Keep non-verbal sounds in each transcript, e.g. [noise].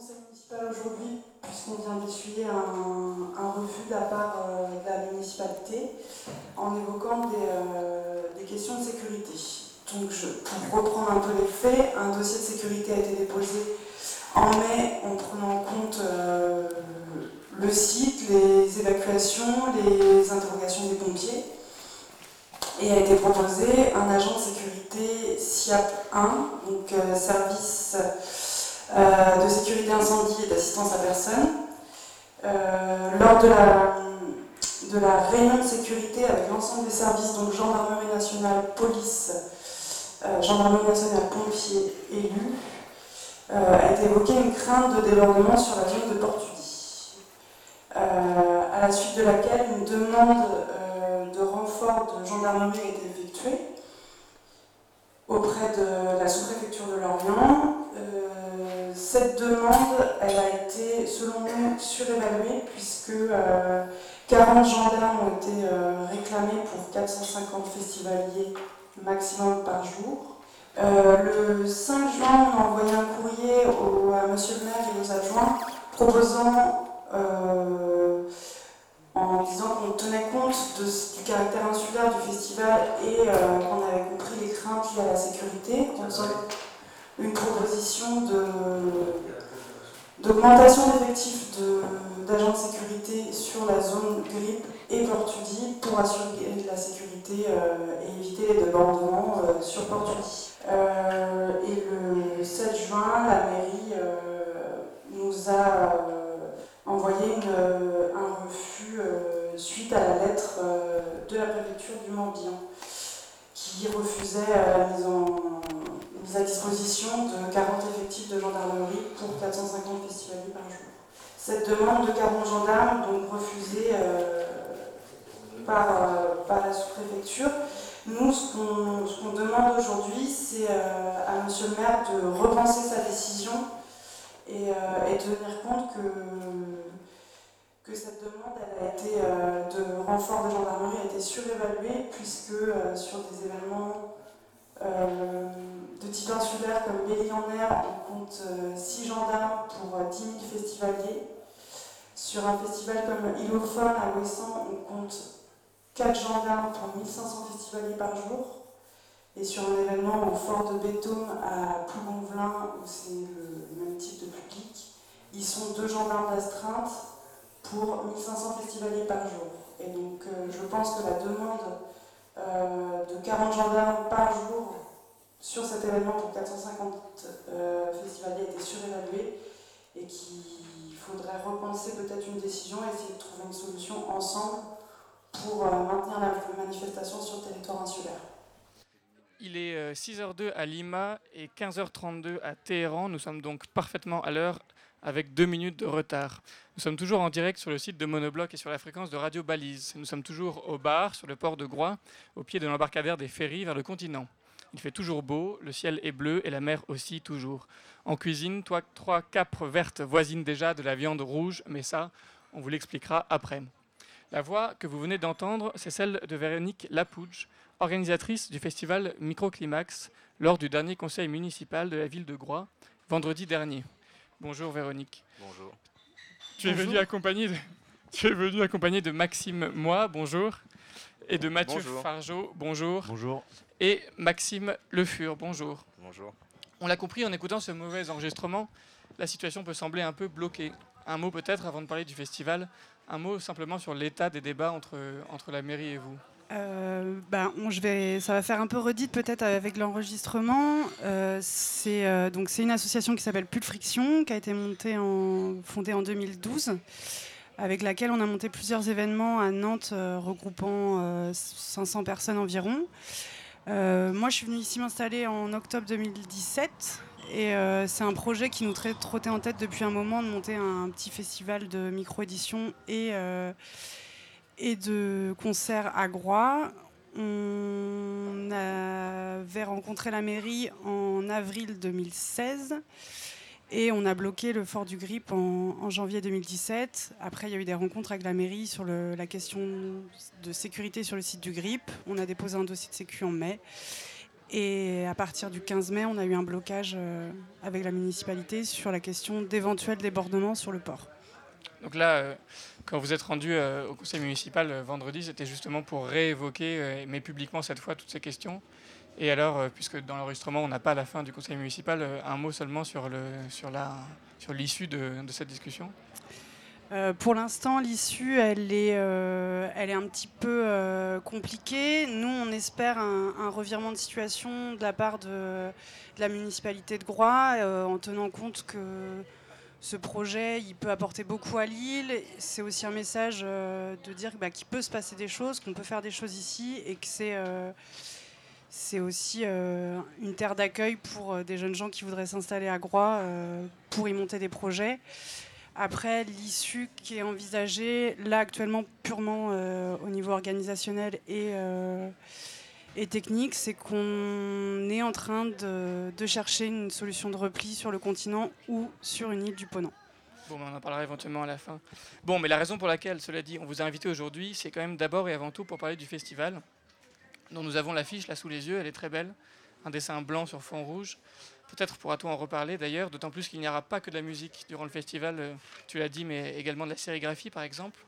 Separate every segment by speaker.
Speaker 1: conseil municipal aujourd'hui, puisqu'on vient d'essuyer un, refus de la part de la municipalité en évoquant des, questions de sécurité. Donc, pour reprendre un peu les faits, un dossier de sécurité a été déposé en mai en prenant en compte le site, les évacuations, les interrogations des pompiers et a été proposé un agent de sécurité SIAP 1, donc euh, service euh, de sécurité incendie et d'assistance à personne. Euh, lors de la, de la réunion de sécurité avec l'ensemble des services, donc gendarmerie nationale, police, gendarmerie nationale, pompiers, élus, a été évoquée une crainte de débordement sur la zone de Portudie. à la suite de laquelle une demande de renfort de gendarmerie a été effectué auprès de la sous-préfecture de Lorient. Euh, cette demande, elle a été, selon nous, surévaluée puisque 40 euh, gendarmes ont été euh, réclamés pour 450 festivaliers maximum par jour. le 5 juin, on a envoyé un courrier au, à Monsieur le maire et aux adjoints proposant en disant qu'on tenait compte du caractère insulaire du festival et euh, qu'on avait compris les craintes liées à la sécurité, faisant une proposition d'augmentation d'effectifs d'agents de, sécurité sur la zone grippe et Portudi pour assurer la sécurité euh, et éviter les débordements euh, sur Portudi. et le 7 juin, la mairie nous a envoyé un refus euh, suite à la lettre euh, de la préfecture du Morbihan refusait euh, la mise, en, mise à disposition de 40 effectifs de gendarmerie pour 450 festivaliers par jour. Cette demande de 40 gendarmes, donc refusée par, par, la sous-préfecture, nous, ce qu'on demande aujourd'hui, c'est à Monsieur le maire de repenser sa décision et, et tenir compte que que cette demande elle a été, euh, de renfort de gendarmerie a été surévaluée puisque euh, sur des événements euh, de type insulaire comme Béli-en-Mer, on compte 6 gendarmes pour 10 000 festivaliers. Sur un festival comme Illophone à Ouessant, on compte 4 gendarmes pour 1500 festivaliers par jour. Et sur un événement au fort de Béthôme à Plougonvelin, où c'est le même type de public, ils sont deux gendarmes d'astreinte pour 1500 festivaliers par jour. Et donc euh, je pense que la demande euh, de 40 gendarmes par jour sur cet événement pour 450 euh, festivaliers était surévaluée et qu'il faudrait repenser peut-être une décision et essayer de trouver une solution ensemble pour maintenir la manifestation sur le territoire insulaire.
Speaker 2: Il est 6h02 à Lima et 15h32 à Téhéran. Nous sommes donc parfaitement à l'heure avec deux minutes de retard. Nous sommes toujours en direct sur le site de Monobloc et sur la fréquence de Radio Balise. Nous sommes toujours au bar, sur le port de Groix, au pied de l'embarcadère des ferries vers le continent. Il fait toujours beau, le ciel est bleu et la mer aussi toujours. En cuisine, trois capres vertes voisinent déjà de la viande rouge, mais ça, on vous l'expliquera après. La voix que vous venez d'entendre, c'est celle de Véronique Lapouge, organisatrice du festival Microclimax lors du dernier conseil municipal de la ville de Groix, vendredi dernier. Bonjour Véronique.
Speaker 3: Bonjour.
Speaker 2: Tu es venu accompagné de, [laughs] tu es venu accompagné de Maxime Moi, bonjour, et de Mathieu Fargeau, bonjour.
Speaker 3: Bonjour.
Speaker 2: Et Maxime Le Fur, bonjour.
Speaker 3: Bonjour.
Speaker 2: On l'a compris en écoutant ce mauvais enregistrement, la situation peut sembler un peu bloquée. Un mot peut-être avant de parler du festival, un mot simplement sur l'état des débats entre, entre la mairie et vous.
Speaker 4: Euh, ben, je vais, ça va faire un peu redite peut-être avec l'enregistrement. Euh, c'est euh, c'est une association qui s'appelle Pull Friction, qui a été montée en, fondée en 2012, avec laquelle on a monté plusieurs événements à Nantes regroupant 500 personnes environ. moi, je suis venue ici m'installer en octobre 2017. Et c'est un projet qui nous trottait en tête depuis un moment de monter un petit festival de micro-édition et, et de concerts à Groix. On avait rencontré la mairie en avril 2016 et on a bloqué le fort du Grip en, janvier 2017. Après, il y a eu des rencontres avec la mairie sur la question de sécurité sur le site du Grip. On a déposé un dossier de sécu en mai.
Speaker 1: Et à partir du 15 mai, on a eu un blocage avec la municipalité sur la question d'éventuels débordements sur le port.
Speaker 5: Donc là, quand vous êtes rendu au conseil municipal vendredi, c'était justement pour réévoquer, mais publiquement cette fois, toutes ces questions. Et alors, puisque dans l'enregistrement, on n'a pas la fin du conseil municipal, un mot seulement sur l'issue sur sur de, de cette discussion
Speaker 1: euh, pour l'instant, l'issue, elle, est, euh, elle est un petit peu euh, compliquée. Nous, on espère un, revirement de situation de la part de, la municipalité de Groix, en tenant compte que ce projet, il peut apporter beaucoup à Lille. C'est aussi un message de dire bah, qu'il peut se passer des choses, qu'on peut faire des choses ici, et que c'est c'est aussi une terre d'accueil pour des jeunes gens qui voudraient s'installer à Groix pour y monter des projets. Après, l'issue qui est envisagée, là actuellement purement euh, au niveau organisationnel et, euh, et technique, c'est qu'on est en train de, chercher une solution de repli sur le continent ou sur une île du Ponant.
Speaker 5: Bon, on en parlera éventuellement à la fin. Bon, mais la raison pour laquelle, cela dit, on vous a invité aujourd'hui, c'est quand même d'abord et avant tout pour parler du festival, dont nous avons l'affiche là sous les yeux, elle est très belle, un dessin blanc sur fond rouge. Peut-être pourras-tu en reparler d'ailleurs, d'autant plus qu'il n'y aura pas que de la musique durant le festival, euh, tu l'as dit, mais également de la sérigraphie par exemple.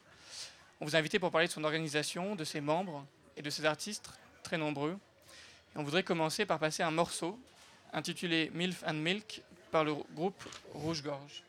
Speaker 5: On vous a invité pour parler de son organisation, de ses membres et de ses artistes nombreux. On voudrait commencer par passer un morceau intitulé Milf and Milk par le groupe Rouge Gorge.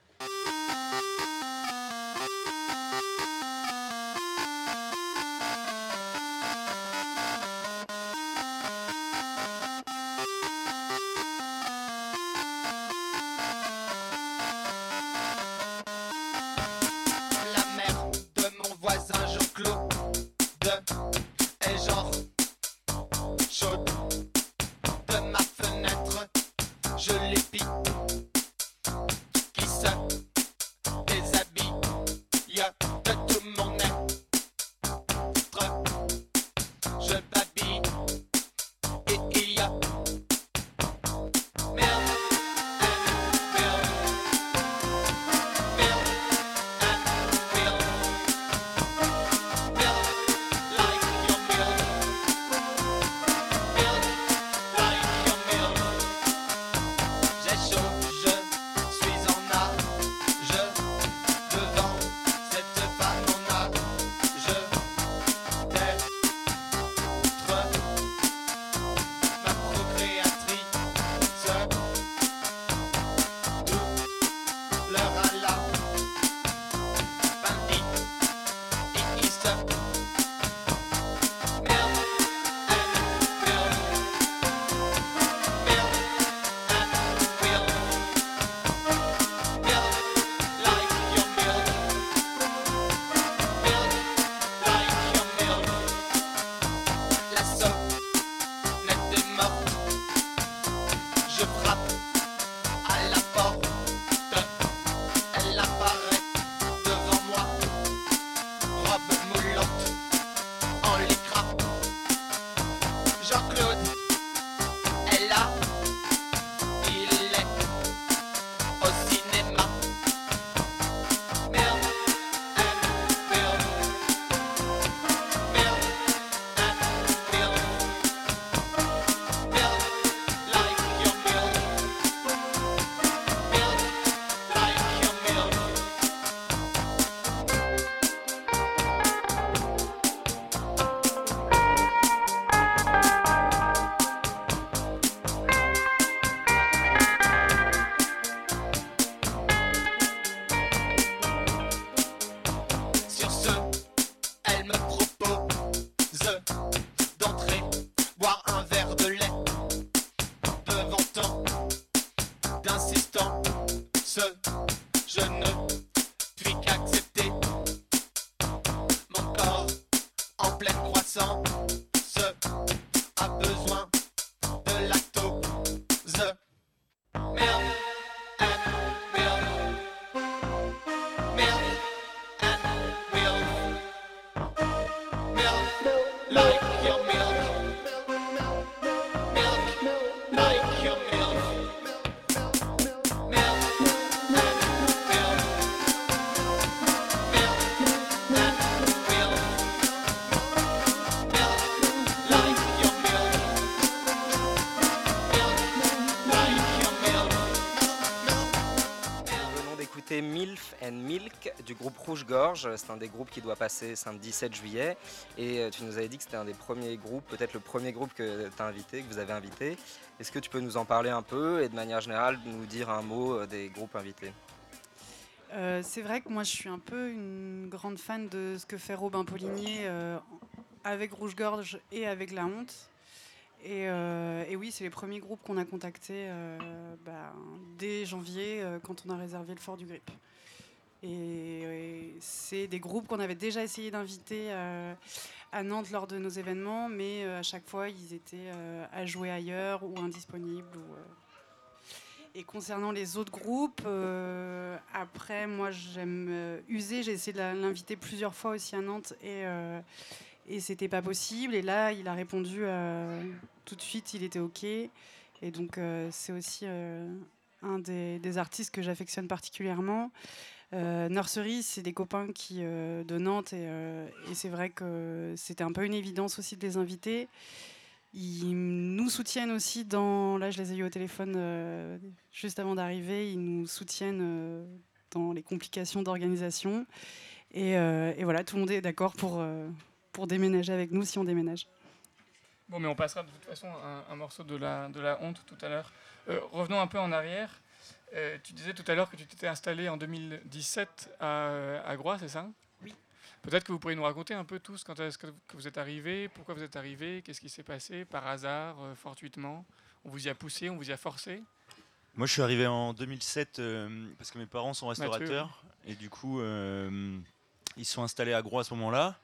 Speaker 3: MILF and Milk du groupe Rouge Gorge. C'est un des groupes qui doit passer samedi 7 juillet. Et euh, tu nous avais dit que c'était un des premiers groupes, peut-être le premier groupe que tu as invité, que vous avez invité. Est-ce que tu peux nous en parler un peu et de manière générale nous dire un mot euh, des groupes invités?
Speaker 1: Euh, c'est vrai que moi je suis un peu une grande fan de ce que fait Robin Paulinier avec Rouge Gorge et avec La Honte. Euh, et, oui, c'est les premiers groupes qu'on a contactés euh, bah, dès janvier euh, quand on a réservé le Fort du Grip. Et, c'est des groupes qu'on avait déjà essayé d'inviter à Nantes lors de nos événements, mais à chaque fois ils étaient à jouer ailleurs ou indisponibles. Et concernant les autres groupes, après, moi j'aime user, j'ai essayé de l'inviter plusieurs fois aussi à Nantes et et c'était pas possible. Et là, il a répondu euh, tout de suite, il était OK. Et donc, euh, c'est aussi euh, un des, artistes que j'affectionne particulièrement. Nursery, c'est des copains qui, de Nantes, et, c'est vrai que c'était un peu une évidence aussi de les inviter. Ils nous soutiennent aussi dans. Là, je les ai eu au téléphone juste avant d'arriver. Ils nous soutiennent dans les complications d'organisation. Et, et, voilà, tout le monde est d'accord pour pour déménager avec nous si on déménage.
Speaker 2: Bon, mais on passera de toute façon un, morceau de la, de la honte tout à l'heure. Euh, revenons un peu en arrière. Euh, tu disais tout à l'heure que tu t'étais installé en 2017 à, à Groix, c'est ça?
Speaker 1: Oui.
Speaker 2: Peut-être que vous pourriez nous raconter un peu tous quand est-ce que vous êtes arrivé, pourquoi vous êtes arrivé, qu'est-ce qui s'est passé, par hasard, euh, fortuitement? On vous y a poussé, on vous y a forcé?
Speaker 6: Moi, je suis arrivé en 2007 parce que mes parents sont restaurateurs et du coup, ils sont installés à Groix à ce moment-là.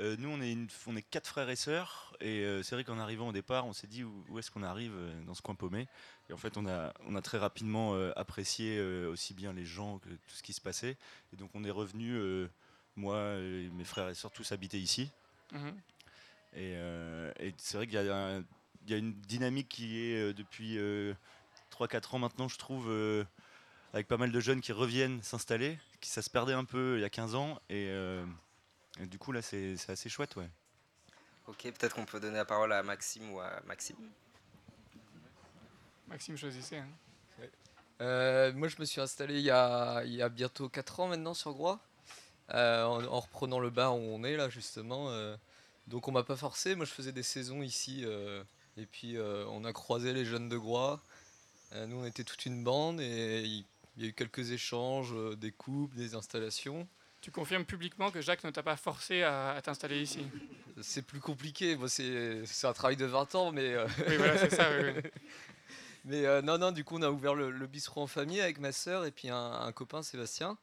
Speaker 6: Euh, nous, on est, on est quatre frères et sœurs, et euh, c'est vrai qu'en arrivant au départ, on s'est dit où, est-ce qu'on arrive euh, dans ce coin paumé? Et en fait, on a, on a très rapidement apprécié aussi bien les gens que tout ce qui se passait. Et donc, on est revenu, moi et mes frères et sœurs, tous habiter ici. Mhm. Et, c'est vrai qu'il y, y, a une dynamique qui est depuis 3-4 ans maintenant, je trouve, avec pas mal de jeunes qui reviennent s'installer, qui ça se perdait un peu il y a 15 ans. Et du coup, là, c'est assez chouette, ouais.
Speaker 3: Ok, peut-être qu'on peut donner la parole à Maxime ou à Maxime.
Speaker 2: Maxime, choisissez. Hein.
Speaker 7: Euh, moi, je me suis installé il y a, il y a bientôt 4 ans maintenant sur Groix, euh, en, reprenant le bar où on est là, justement. Euh. donc, on m'a pas forcé. Moi, je faisais des saisons ici. et puis, on a croisé les jeunes de Groix. nous, on était toute une bande et il y a eu quelques échanges, des coupes, des installations.
Speaker 2: Tu confirmes publiquement que Jacques ne t'a pas forcé à, t'installer ici
Speaker 7: C'est plus compliqué. c'est un travail de 20 ans, mais.
Speaker 2: Euh, oui, voilà, c'est ça. [laughs]
Speaker 7: mais euh, non, non, du coup, on a ouvert le, bistrot en famille avec ma sœur et puis un, copain, Sébastien.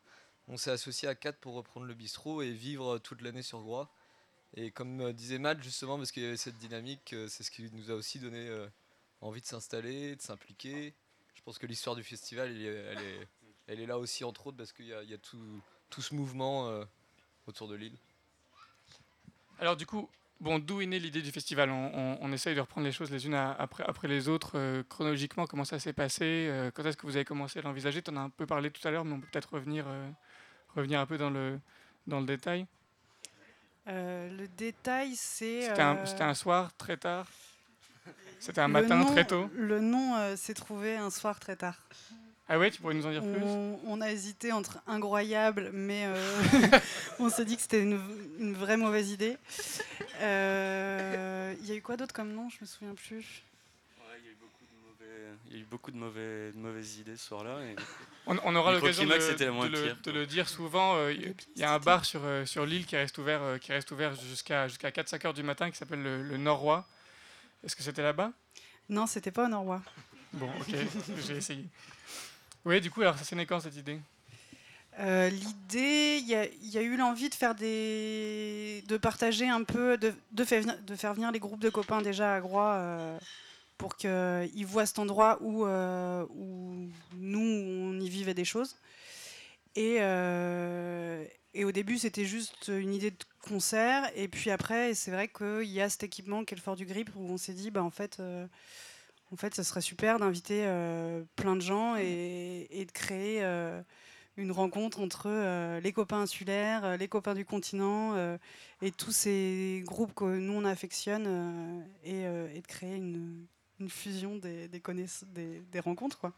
Speaker 7: On s'est associé à quatre pour reprendre le bistrot et vivre toute l'année sur Groix. Et comme euh, disait Matt, justement, parce qu'il y avait cette dynamique, c'est ce qui nous a aussi donné envie de s'installer, de s'impliquer. Je pense que l'histoire du festival, elle est, elle est, là aussi, entre autres, parce qu'il y, y a tout tout ce mouvement euh, autour de l'île.
Speaker 2: Alors du coup, bon, d'où est née l'idée du festival? On, essaye de reprendre les choses les unes après, après les autres. Euh, chronologiquement, comment ça s'est passé? Euh, Quand est-ce que vous avez commencé à l'envisager? Tu en as un peu parlé tout à l'heure, mais on peut peut-être revenir, revenir un peu dans le, dans le détail.
Speaker 1: le détail, c'est...
Speaker 2: C'était un, soir très tard? C'était un matin très tôt?
Speaker 1: Le nom s'est trouvé un soir très tard.
Speaker 2: Ah ouais, tu pourrais nous en dire plus?
Speaker 1: On, a hésité entre incroyable, mais euh, [laughs] [laughs] on s'est dit que c'était une, vraie mauvaise idée. Euh, il y a eu quoi d'autre comme nom? Je me souviens plus.
Speaker 8: il y a eu beaucoup de, mauvaises idées ce soir-là. [laughs]
Speaker 2: On, aura l'occasion de, de, le dire souvent. Euh, il y a un bar sur, sur l'île qui reste ouvert, qui reste ouvert jusqu'à jusqu'à 4-5 heures du matin qui s'appelle le, le Norrois. Est-ce que c'était là-bas?
Speaker 1: Non, c'était pas au Norrois.
Speaker 2: Bon, ok, j'ai essayé. Oui, du coup, alors ça s'est né quand cette idée?
Speaker 1: Euh, L'idée, il y, a eu l'envie de faire des, de partager un peu, de, faire, de faire venir les groupes de copains déjà à Groix euh, pour qu'ils voient cet endroit où, euh, où nous on y vivait des choses. Et, et au début, c'était juste une idée de concert. Et puis après, c'est vrai qu'il y a cet équipement qui est le Fort du Grip où on s'est dit, bah en fait en fait, ça serait super d'inviter euh, plein de gens et, de créer euh, une rencontre entre euh, les copains insulaires, les copains du continent et tous ces groupes que nous on affectionne et, de créer une, fusion des, des, des, rencontres. Quoi.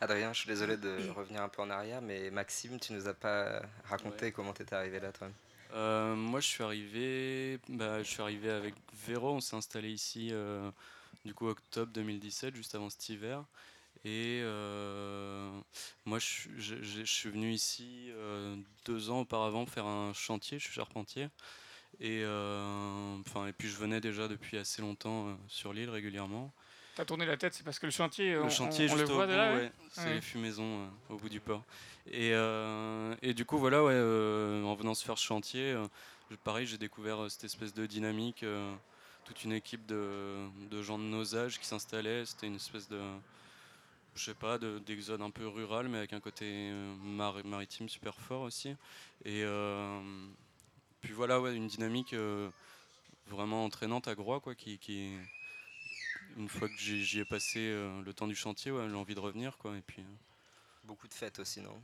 Speaker 3: Adrien, je suis désolé de revenir un peu en arrière, mais Maxime, tu nous as pas raconté comment tu étais arrivé là, toi?
Speaker 8: Euh, Moi, je suis arrivé, bah, je suis arrivé avec Véro. On s'est installé ici, euh, du coup, octobre 2017, juste avant cet hiver. Et euh, moi, je, je, suis venu ici deux ans auparavant faire un chantier. Je suis charpentier. Et, enfin, et puis, je venais déjà depuis assez longtemps sur l'île régulièrement.
Speaker 2: T'as tourné la tête, c'est parce que le chantier,
Speaker 8: le chantier on, le voit de c'est les fumaisons euh, au bout du port. Et, euh, et du coup, voilà, ouais, euh, en venant se faire ce chantier, pareil, j'ai découvert cette espèce de dynamique, toute une équipe de, gens de nos âges qui s'installaient. C'était une espèce de, je sais pas, d'exode un peu rural, mais avec un côté maritime super fort aussi. Et puis voilà, ouais, une dynamique vraiment entraînante à Groix, quoi, qui, une fois que j'y ai passé euh, le temps du chantier, j'ai envie de revenir. Quoi, et puis, euh.
Speaker 3: Beaucoup de fêtes aussi, non?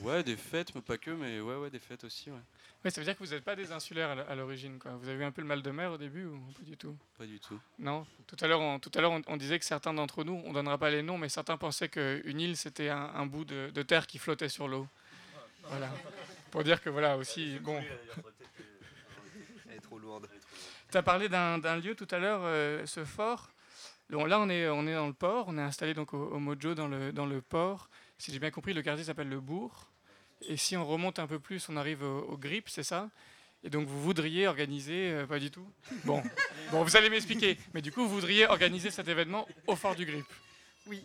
Speaker 8: Ouais, des fêtes, mais pas que, mais ouais, ouais, des fêtes aussi. Ouais.
Speaker 2: Ouais, ça veut dire que vous n'êtes pas des insulaires à l'origine, quoi. Vous avez eu un peu le mal de mer au début ou pas du tout?
Speaker 8: Pas du tout.
Speaker 2: Non? Tout à l'heure, on, tout à l'heure, on, disait que certains d'entre nous, on donnera pas les noms, mais certains pensaient qu'une île c'était un, bout de, terre qui flottait sur l'eau. Voilà. Pour dire que voilà aussi, bon.
Speaker 3: Elle est trop lourde.
Speaker 2: Tu as parlé d'un lieu tout à l'heure, euh, ce fort là, on est, on est dans le port, on est installé donc au, Mojo dans le, dans le port. Si j'ai bien compris, le quartier s'appelle le Bourg. Et si on remonte un peu plus, on arrive au, Grip, c'est ça? Et donc vous voudriez organiser, euh, pas du tout? Bon, [laughs] bon vous allez m'expliquer. Mais du coup, vous voudriez organiser cet événement au fort du Grip?
Speaker 1: Oui.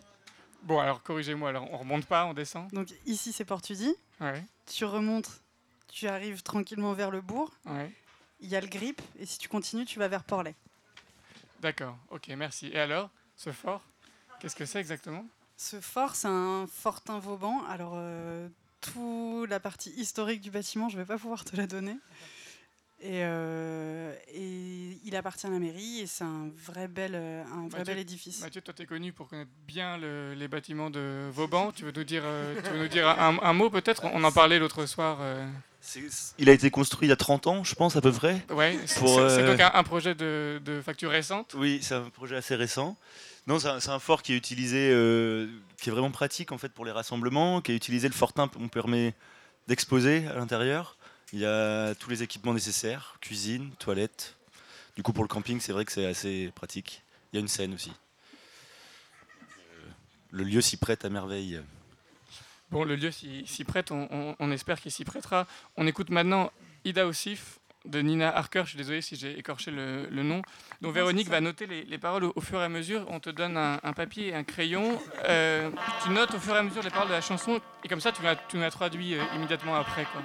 Speaker 2: Bon, alors corrigez-moi, alors on remonte pas, on descend?
Speaker 1: Donc ici c'est Portudi. Ouais. Tu remontes, tu arrives tranquillement vers le bourg. Ouais. Il y a le grip, et si tu continues, tu vas vers Portlet.
Speaker 2: D'accord, ok, merci. Et alors, ce fort, qu'est-ce que c'est exactement?
Speaker 1: Ce fort, c'est un fortin Vauban. Alors, euh, toute la partie historique du bâtiment, je ne vais pas pouvoir te la donner. Et, euh, et, il appartient à la mairie et c'est un vrai bel, euh, un vrai bel édifice.
Speaker 2: Mathieu, toi tu es connu pour connaître bien les bâtiments de Vauban. Tu veux nous dire, tu veux nous dire un, mot peut-être? On en parlait l'autre soir.
Speaker 6: Il a été construit il y a 30 ans, je pense, à peu près.
Speaker 2: Oui, c'est donc un, projet de, de, facture récente
Speaker 6: Oui, c'est un projet assez récent. Non, c'est un, fort qui est utilisé, euh, qui est vraiment pratique en fait pour les rassemblements, qui est utilisé. Le fortin, on permet d'exposer à l'intérieur. Il y a tous les équipements nécessaires, cuisine, toilette. Du coup, pour le camping, c'est vrai que c'est assez pratique. Il y a une scène aussi. Euh, le lieu s'y prête à merveille.
Speaker 2: Bon, le lieu s'y prête, on, espère qu'il s'y prêtera. On écoute maintenant Ida Ossif de Nina Harker, je suis désolé si j'ai écorché le, nom. Donc Véronique va noter les, paroles au, fur et à mesure. On te donne un, papier et un crayon. Euh, tu notes au fur et à mesure les paroles de la chanson et comme ça tu, tu nous as traduit euh, immédiatement après. Quoi.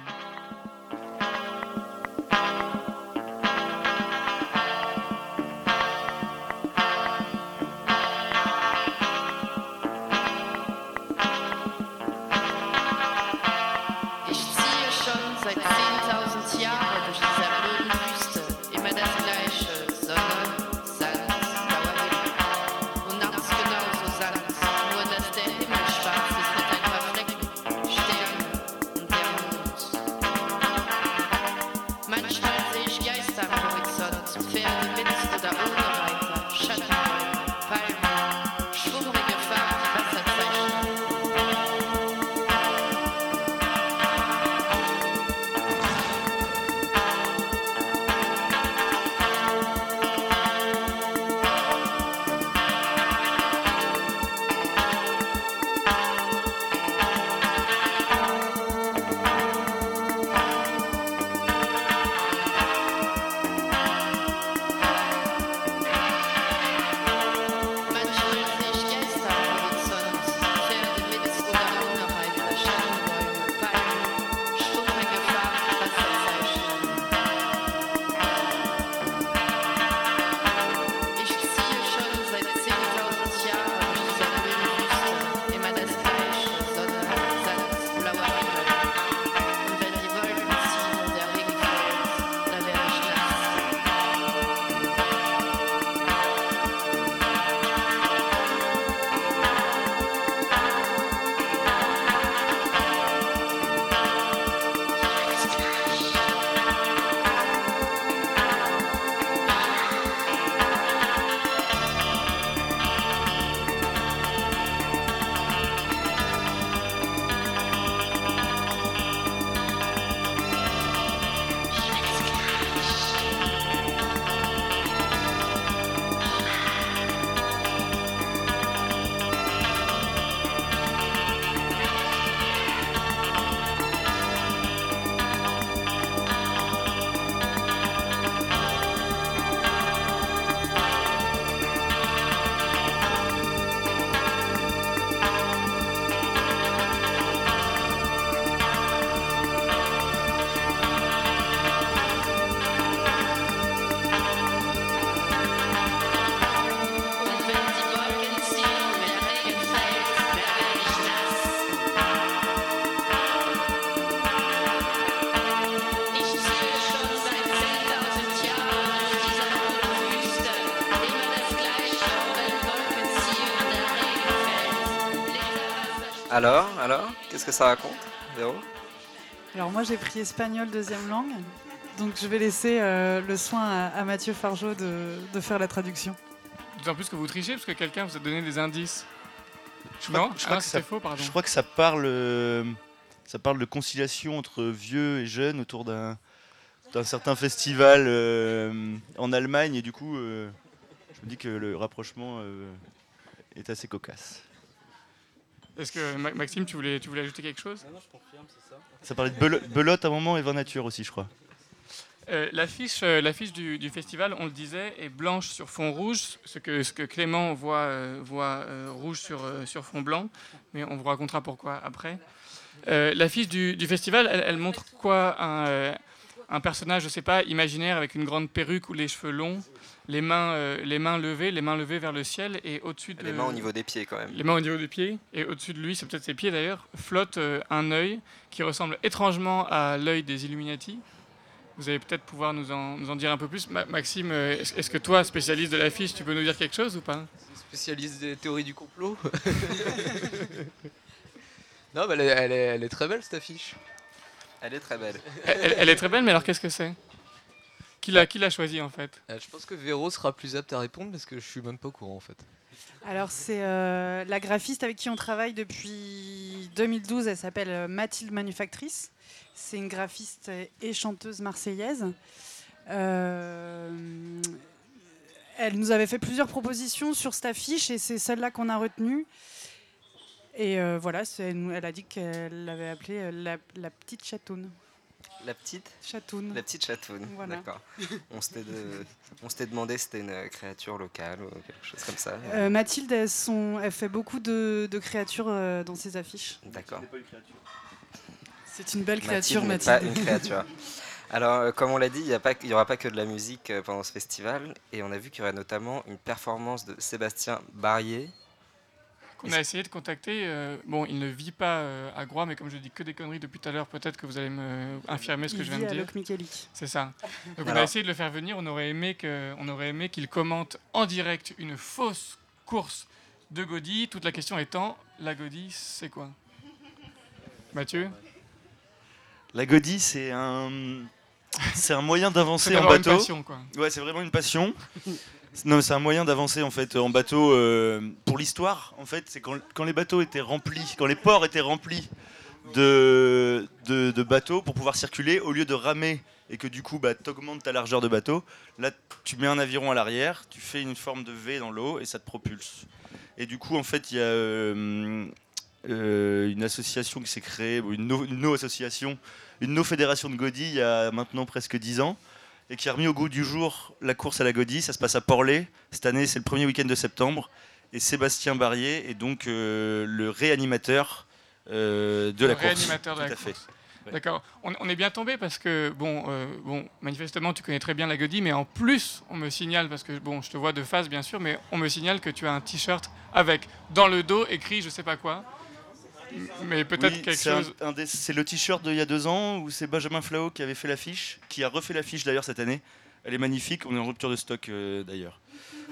Speaker 3: Qu'est-ce que ça raconte, Véro
Speaker 1: Alors moi j'ai pris espagnol deuxième langue, donc je vais laisser euh, le soin à, Mathieu Fargeau de, faire la traduction.
Speaker 2: D'autant plus que vous trichez parce que quelqu'un vous a donné des indices.
Speaker 6: Je crois, je crois ah, que ça, faux, pardon. Je crois que ça parle, euh, ça parle de conciliation entre vieux et jeunes autour d'un d'un certain festival euh, en Allemagne et du coup je me dis que le rapprochement est assez cocasse.
Speaker 2: Est-ce que Maxime, tu voulais, tu voulais ajouter quelque chose?
Speaker 6: Non, je confirme, c'est ça. Ça parlait de belote à un moment et vin nature aussi, je crois.
Speaker 2: Euh, l'affiche, euh, l'affiche du, festival, on le disait, est blanche sur fond rouge, ce que, ce que Clément voit, euh, voit rouge sur, sur fond blanc, mais on vous racontera pourquoi après. l'affiche du, festival, elle, elle, montre quoi? Un, un personnage, je sais pas, imaginaire avec une grande perruque ou les cheveux longs, les mains, euh, les mains levées, les mains levées vers le ciel et au-dessus de
Speaker 3: les mains au niveau des pieds quand même.
Speaker 2: Les mains au niveau des pieds et au-dessus de lui, c'est peut-être ses pieds d'ailleurs, flotte euh, un œil qui ressemble étrangement à l'œil des Illuminati. Vous allez peut-être pouvoir nous en, nous en, dire un peu plus. Maxime, euh, est-ce que toi, spécialiste de l'affiche, tu peux nous dire quelque chose ou pas?
Speaker 7: Spécialiste des théories du complot [laughs] Non, mais elle est, elle, est, elle est très belle cette affiche.
Speaker 3: Elle est très belle.
Speaker 2: elle, est très belle, mais alors qu'est-ce que c'est? Qui l'a, qui l'a choisi en fait?
Speaker 7: Euh, Je pense que Véro sera plus apte à répondre parce que je suis même pas au courant en fait.
Speaker 1: Alors c'est euh, la graphiste avec qui on travaille depuis 2012, elle s'appelle euh, Mathilde Manufactrice. C'est une graphiste et chanteuse marseillaise. elle nous avait fait plusieurs propositions sur cette affiche et c'est celle-là qu'on a retenue. Et euh, voilà, elle a dit qu'elle l'avait appelée euh, la, petite chatoune.
Speaker 3: La petite
Speaker 1: Chatoune.
Speaker 3: La petite chatoune, d'accord. On s'était demandé si c'était une créature locale ou quelque chose comme ça.
Speaker 1: Euh, Mathilde, elle, elle, fait beaucoup de, créatures dans ses affiches.
Speaker 3: D'accord.
Speaker 1: C'est une belle créature, Mathilde.
Speaker 3: Pas une créature. Alors, comme on l'a dit, il n'y aura pas que de la musique pendant ce festival. Et on a vu qu'il y aurait notamment une performance de Sébastien Barrier,
Speaker 2: on a essayé de contacter. Euh, bon, il ne vit pas euh, à Groix, mais comme je dis que des conneries depuis tout à l'heure, peut-être que vous allez me infirmer ce que je viens de dire. C'est ça. Donc on a essayé de le faire venir. On aurait aimé aurait aimé qu'il commente en direct une fausse course de Gaudi. Toute la question étant, la Gaudi, c'est quoi? Mathieu?
Speaker 6: La Gaudi, c'est un c'est un moyen [laughs] d'avancer en bateau. Ouais, c'est vraiment une passion. [laughs] Non, c'est un moyen d'avancer en fait en bateau. Euh, pour l'histoire, en fait, c'est quand, les bateaux étaient remplis, quand les ports étaient remplis de, bateaux pour pouvoir circuler, au lieu de ramer et que du coup, bah, tu augmentes ta largeur de bateau, là, tu mets un aviron à l'arrière, tu fais une forme de V dans l'eau et ça te propulse. Et du coup, en fait, il y a euh, euh, une association qui s'est créée, une no-association, une no-fédération de Gaudi il y a maintenant presque 10 ans et qui a remis au goût du jour la course à la Godie. Ça se passe à Porlet. Cette année, c'est le premier week-end de septembre. Et Sébastien Barrier est donc euh, le réanimateur euh, de la course.
Speaker 2: Réanimateur de la course. D'accord. On, est bien tombé parce que, bon, euh, bon, manifestement, tu connais très bien la Godie, mais en plus, on me signale, parce que, bon, je te vois de face, bien sûr, mais on me signale que tu as un t-shirt avec, dans le dos, écrit je sais pas quoi. Mais peut-être quelque chose.
Speaker 6: c'est le t-shirt d'il y a deux ans où c'est Benjamin Flao qui avait fait l'affiche, qui a refait l'affiche d'ailleurs cette année. Elle est magnifique, on est en rupture de stock euh, d'ailleurs.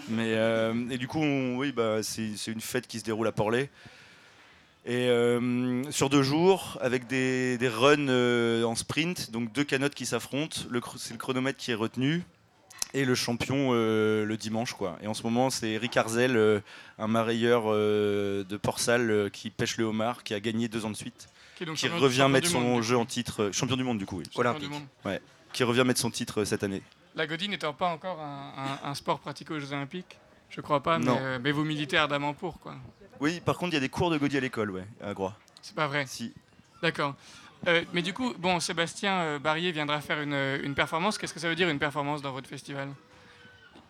Speaker 6: Mais euh, et du coup, oui, bah, c'est une fête qui se déroule à Porlet. Et euh, sur deux jours, avec des, des runs en sprint, donc deux canottes qui s'affrontent. C'est le chronomètre qui est retenu et le champion euh, le dimanche. Quoi. Et en ce moment, c'est Eric Arzel, euh, un marailleur euh, de Port-Salle qui pêche le homard, qui a gagné deux ans de suite, qui, revient mettre son jeu en titre, champion du monde du coup, oui.
Speaker 3: Olympique.
Speaker 6: Ouais, qui revient mettre son titre cette année.
Speaker 2: La godine n'étant pas encore un, sport pratiqué aux Jeux Olympiques, je crois pas, mais, mais vous militez ardemment pour. Quoi.
Speaker 6: Oui, par contre, il y a des cours de godie à l'école, ouais, à Groix.
Speaker 2: C'est pas vrai
Speaker 6: Si.
Speaker 2: D'accord. Euh, mais du coup, bon, Sébastien euh, Barrier viendra faire une, une performance. Qu'est-ce que ça veut dire une performance dans votre festival?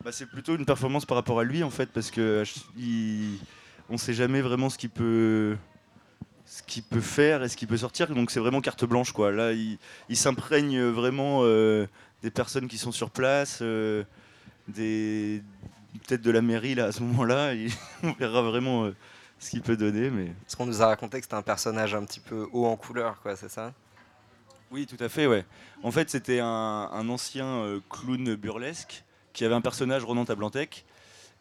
Speaker 6: Bah, C'est plutôt une performance par rapport à lui en fait, parce que ne sait jamais vraiment ce qu'il peut, peut faire et ce qu'il peut sortir. Donc c'est vraiment carte blanche quoi. Là, il, s'imprègne vraiment euh, des personnes qui sont sur place, des peut-être de la mairie là à ce moment-là. [laughs] on verra vraiment ce qu'il peut donner. Mais...
Speaker 3: Ce qu'on nous a raconté que c'était un personnage un petit peu haut en couleur, quoi, c'est ça?
Speaker 6: Oui, tout à fait, ouais. En fait, c'était un, ancien euh, clown burlesque qui avait un personnage Ronan Tablantec.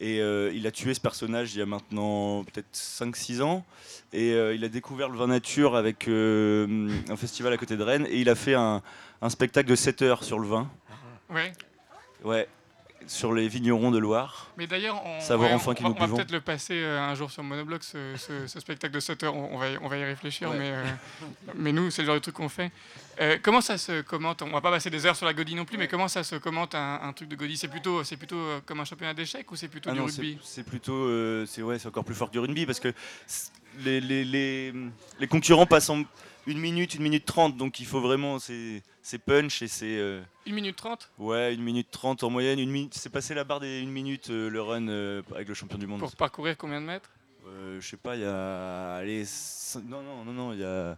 Speaker 6: Et il a tué ce personnage il y a maintenant peut-être 5-6 ans. Et il a découvert le vin nature avec un festival à côté de Rennes. Et il a fait un, un spectacle de 7 heures sur le vin.
Speaker 2: Ouais.
Speaker 6: Ouais sur les vignerons de Loire.
Speaker 2: Mais d'ailleurs, on,
Speaker 6: Savoir enfin
Speaker 2: on, va peut-être le passer euh, un jour sur Monobloc, ce, spectacle de 7 heures. On, va, on va y réfléchir, mais, euh, mais nous, c'est le genre de truc qu'on fait. Euh, comment ça se commente? On va pas passer des heures sur la Godie non plus, mais comment ça se commente un, truc de Godie C'est plutôt, c'est plutôt comme un championnat d'échecs ou c'est plutôt ah du rugby?
Speaker 6: C'est plutôt, c'est ouais, c'est encore plus fort que du rugby parce que les, les, les, les concurrents passent en une minute, une minute trente, donc il faut vraiment, c'est punch et c'est... Euh,
Speaker 2: une minute trente
Speaker 6: Ouais, une minute trente en moyenne. Une minute, c'est passé la barre des une minute euh, le run euh, avec le champion du monde.
Speaker 2: Pour parcourir combien de mètres?
Speaker 6: Je sais pas, il y a... Allez, non, non, non, non, il y a,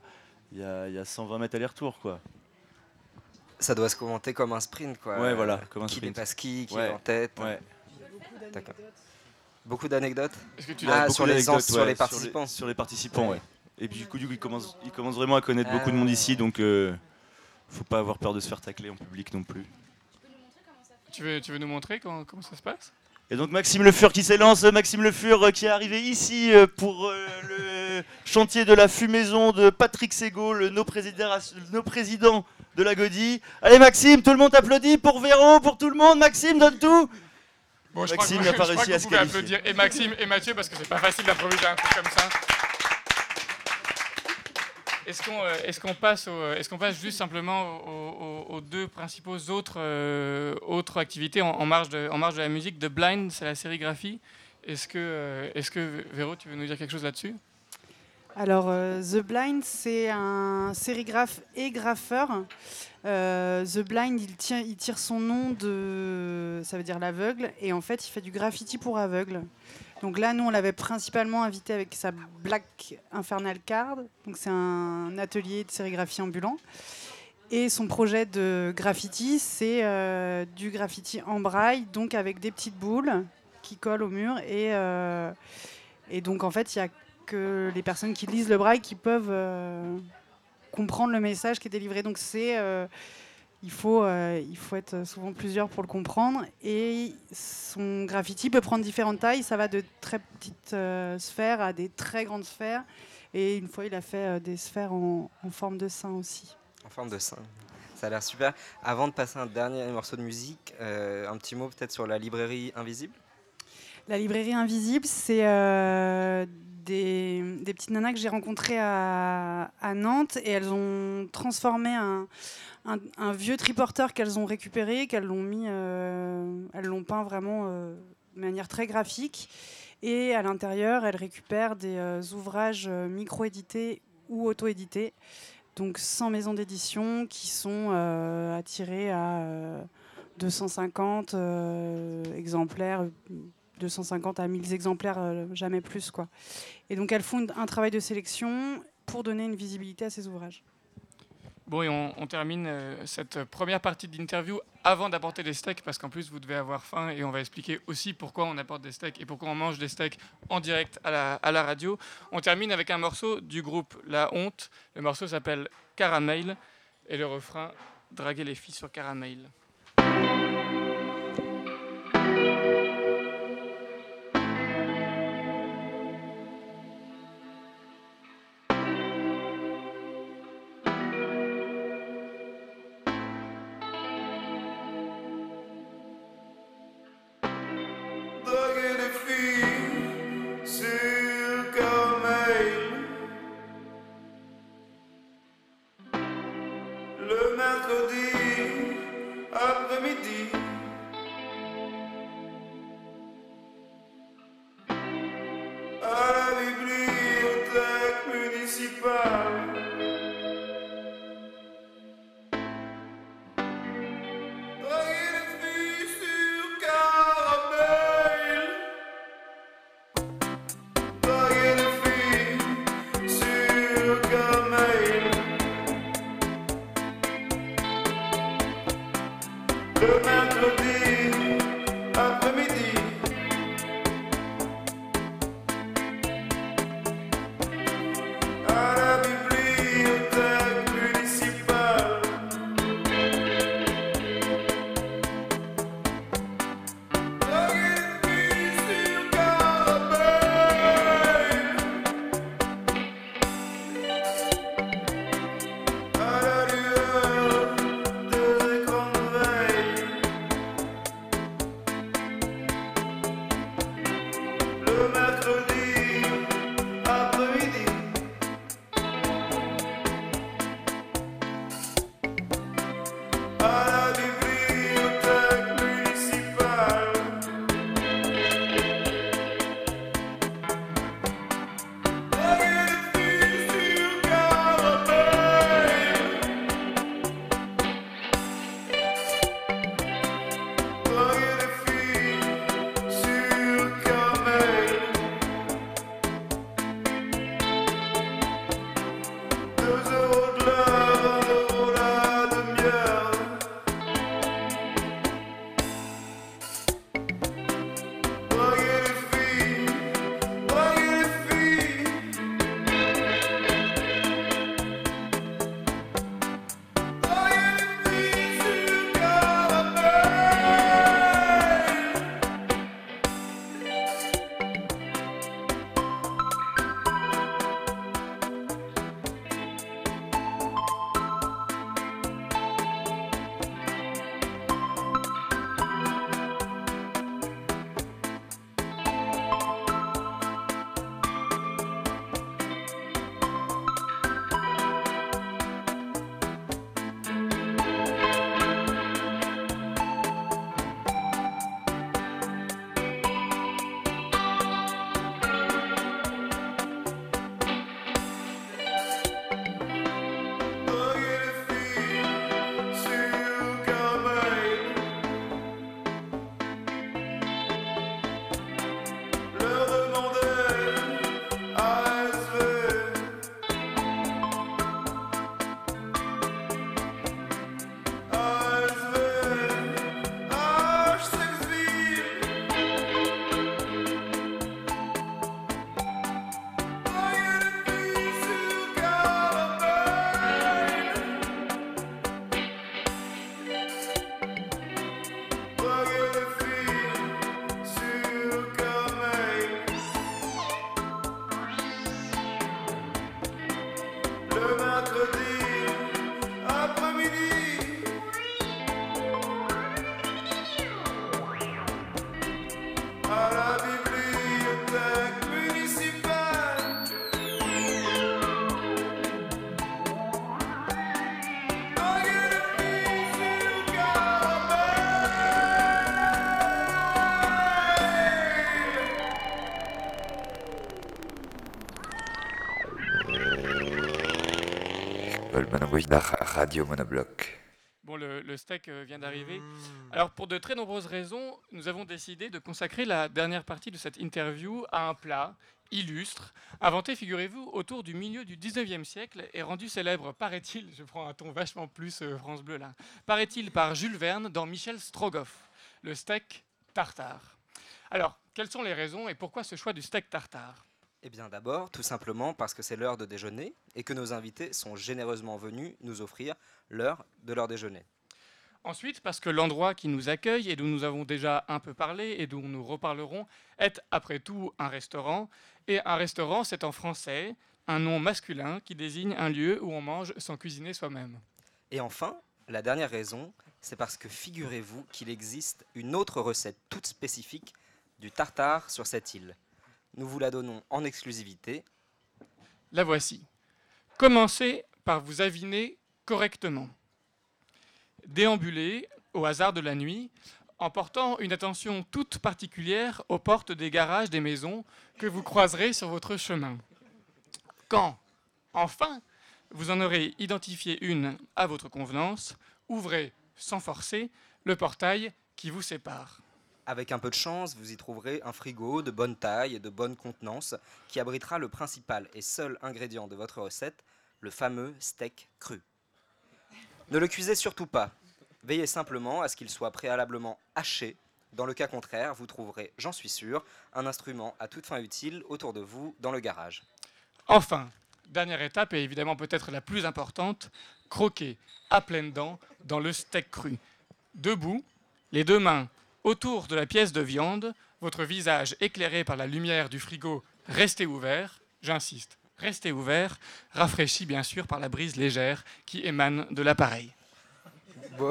Speaker 6: y, a, y a 120 mètres aller-retour, quoi.
Speaker 3: Ça doit se commenter comme un sprint, quoi.
Speaker 6: Ouais, voilà, comme un
Speaker 3: qui
Speaker 6: sprint.
Speaker 3: dépasse qui, qui est en tête.
Speaker 6: Ouais.
Speaker 3: Beaucoup d'anecdotes? Ah, sur, les, sur les participants
Speaker 6: Sur les, participants, ouais. Et puis du coup, il commence, il commence vraiment à connaître beaucoup de monde ici, donc euh, faut pas avoir peur de se faire tacler en public non plus.
Speaker 2: Tu veux, tu veux nous montrer comment, comment ça se passe?
Speaker 6: Et donc Maxime Le Fur qui s'élance, Maxime Le Fur euh, qui est arrivé ici euh, pour euh, le chantier de la fumaison de Patrick Segault, le nos président de la Godie. Allez Maxime, tout le monde applaudit pour Véro, pour tout le monde. Maxime, donne tout.
Speaker 2: Bon, Maxime n'a pas réussi à se qualifier. applaudir et Maxime et Mathieu parce que c'est pas facile d'improviser un truc comme ça. Est-ce qu'on euh, est qu'on passe, juste simplement aux, deux principaux autres, euh, activités en, marge de, la musique The Blind, c'est la sérigraphie. Est-ce que, euh, est que, Véro, tu veux nous dire quelque chose là-dessus?
Speaker 1: Alors, The Blind, c'est un sérigraphe et graffeur. The Blind, il, tire son nom de. Ça veut dire l'aveugle. Et en fait, il fait du graffiti pour aveugles. Donc là, nous, on l'avait principalement invité avec sa Black Infernal Card. Donc c'est un atelier de sérigraphie ambulant. Et son projet de graffiti, c'est euh, du graffiti en braille, donc avec des petites boules qui collent au mur. Et, euh, et donc en fait, il n'y a que les personnes qui lisent le braille qui peuvent euh, comprendre le message qui est délivré. Donc c'est il faut, euh, il faut être souvent plusieurs pour le comprendre. Et son graffiti peut prendre différentes tailles. Ça va de très petites euh, sphères à des très grandes sphères. Et une fois, il a fait euh, des sphères en, forme de sein aussi.
Speaker 3: En forme de sein. Ça a l'air super. Avant de passer un dernier morceau de musique, un petit mot peut-être sur la librairie Invisible?
Speaker 1: La librairie Invisible, c'est des, petites nanas que j'ai rencontrées à, Nantes et elles ont transformé un, un, vieux triporteur qu'elles ont récupéré, qu'elles l'ont mis, euh, elles l'ont peint vraiment euh, de manière très graphique. Et à l'intérieur, elles récupèrent des euh, ouvrages micro-édités ou auto-édités, donc sans maison d'édition, qui sont attirés à 250 exemplaires 250 à 1000 exemplaires, jamais plus. Quoi. Et donc elles font un travail de sélection pour donner une visibilité à ces ouvrages.
Speaker 2: Bon, et on, termine euh, cette première partie d'interview avant d'apporter des steaks, parce qu'en plus, vous devez avoir faim, et on va expliquer aussi pourquoi on apporte des steaks et pourquoi on mange des steaks en direct à la, à la radio. On termine avec un morceau du groupe La Honte. Le morceau s'appelle Caramel, et le refrain Draguer les filles sur Caramel. le mercredi après-midi.
Speaker 9: La Radio Monobloc.
Speaker 2: Bon, le, steak euh, vient d'arriver. Alors, pour de très nombreuses raisons, nous avons décidé de consacrer la dernière partie de cette interview à un plat illustre, inventé, figurez-vous, autour du milieu du 19e siècle et rendu célèbre, paraît-il, je prends un ton vachement plus euh, France Bleu là, paraît-il par Jules Verne dans Michel Strogoff, le steak tartare. Alors, quelles sont les raisons et pourquoi ce choix du steak tartare?
Speaker 3: Eh bien d'abord, tout simplement parce que c'est l'heure de déjeuner et que nos invités sont généreusement venus nous offrir l'heure de leur déjeuner.
Speaker 2: Ensuite, parce que l'endroit qui nous accueille et dont nous avons déjà un peu parlé et dont nous reparlerons est après tout un restaurant. Et un restaurant, c'est en français un nom masculin qui désigne un lieu où on mange sans cuisiner soi-même.
Speaker 3: Et enfin, la dernière raison, c'est parce que figurez-vous qu'il existe une autre recette toute spécifique du tartare sur cette île. Nous vous la donnons en exclusivité.
Speaker 2: La voici. Commencez par vous aviner correctement. Déambulez au hasard de la nuit en portant une attention toute particulière aux portes des garages des maisons que vous croiserez sur votre chemin. Quand, enfin, vous en aurez identifié une à votre convenance, ouvrez sans forcer le portail qui vous sépare.
Speaker 3: Avec un peu de chance, vous y trouverez un frigo de bonne taille et de bonne contenance qui abritera le principal et seul ingrédient de votre recette, le fameux steak cru. Ne le cuisez surtout pas. Veillez simplement à ce qu'il soit préalablement haché. Dans le cas contraire, vous trouverez, j'en suis sûr, un instrument à toute fin utile autour de vous dans le garage.
Speaker 2: Enfin, dernière étape et évidemment peut-être la plus importante, croquer à pleines dents dans le steak cru. Debout, les deux mains Autour de la pièce de viande, votre visage éclairé par la lumière du frigo restez ouvert, j'insiste, restez ouvert, rafraîchi bien sûr par la brise légère qui émane de l'appareil.
Speaker 3: Bon.